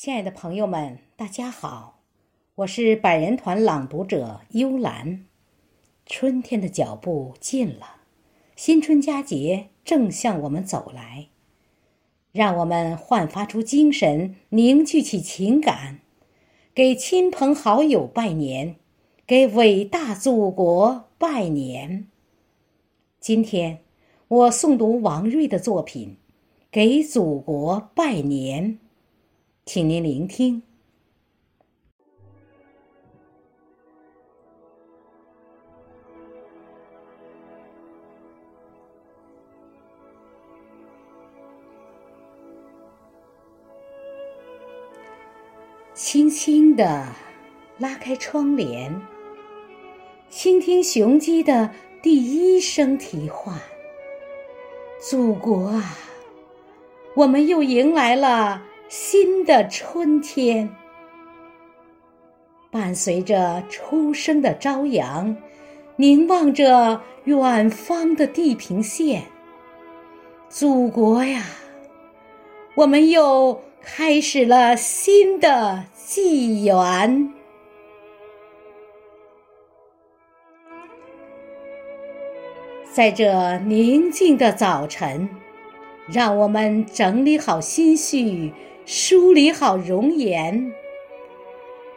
亲爱的朋友们，大家好，我是百人团朗读者幽兰。春天的脚步近了，新春佳节正向我们走来，让我们焕发出精神，凝聚起情感，给亲朋好友拜年，给伟大祖国拜年。今天我诵读王瑞的作品《给祖国拜年》。请您聆听。轻轻地拉开窗帘，倾听雄鸡的第一声啼唤。祖国啊，我们又迎来了。新的春天，伴随着初升的朝阳，凝望着远方的地平线，祖国呀，我们又开始了新的纪元。在这宁静的早晨，让我们整理好心绪。梳理好容颜，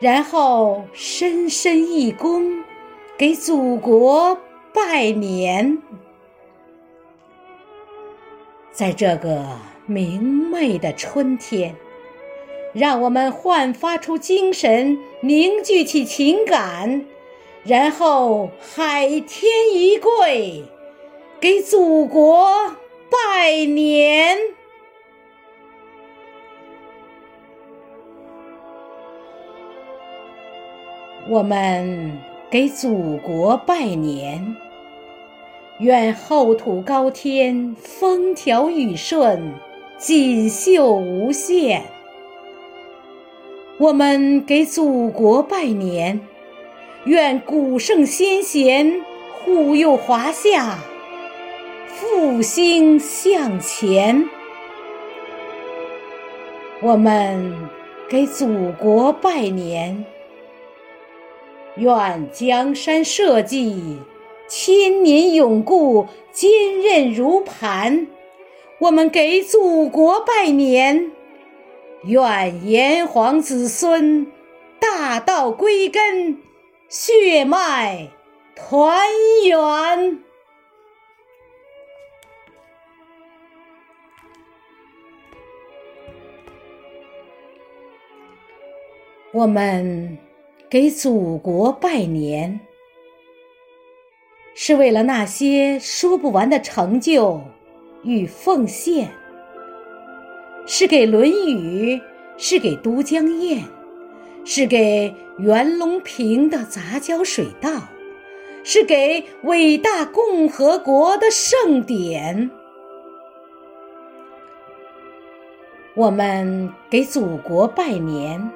然后深深一躬，给祖国拜年。在这个明媚的春天，让我们焕发出精神，凝聚起情感，然后海天一跪，给祖国拜年。我们给祖国拜年，愿厚土高天，风调雨顺，锦绣无限。我们给祖国拜年，愿古圣先贤护佑华夏，复兴向前。我们给祖国拜年。愿江山社稷千年永固，坚韧如磐。我们给祖国拜年，愿炎黄子孙大道归根，血脉团圆。我们。给祖国拜年，是为了那些说不完的成就与奉献；是给《论语》，是给都江堰，是给袁隆平的杂交水稻，是给伟大共和国的盛典。我们给祖国拜年。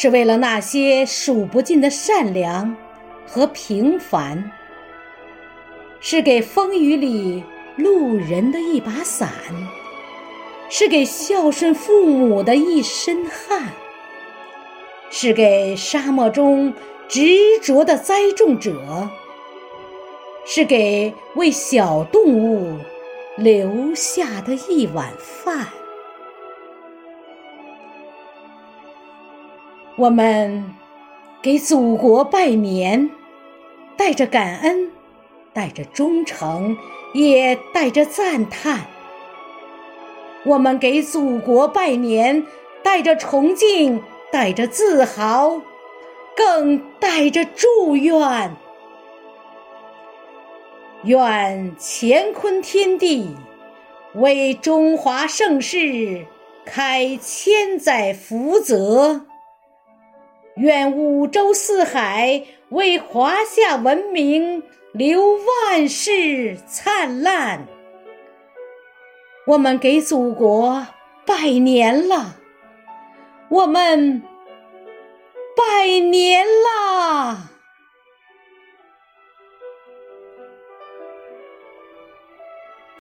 是为了那些数不尽的善良和平凡，是给风雨里路人的一把伞，是给孝顺父母的一身汗，是给沙漠中执着的栽种者，是给为小动物留下的一碗饭。我们给祖国拜年，带着感恩，带着忠诚，也带着赞叹。我们给祖国拜年，带着崇敬，带着自豪，更带着祝愿。愿乾坤天地为中华盛世开千载福泽。愿五洲四海为华夏文明留万世灿烂。我们给祖国拜年了，我们拜年啦！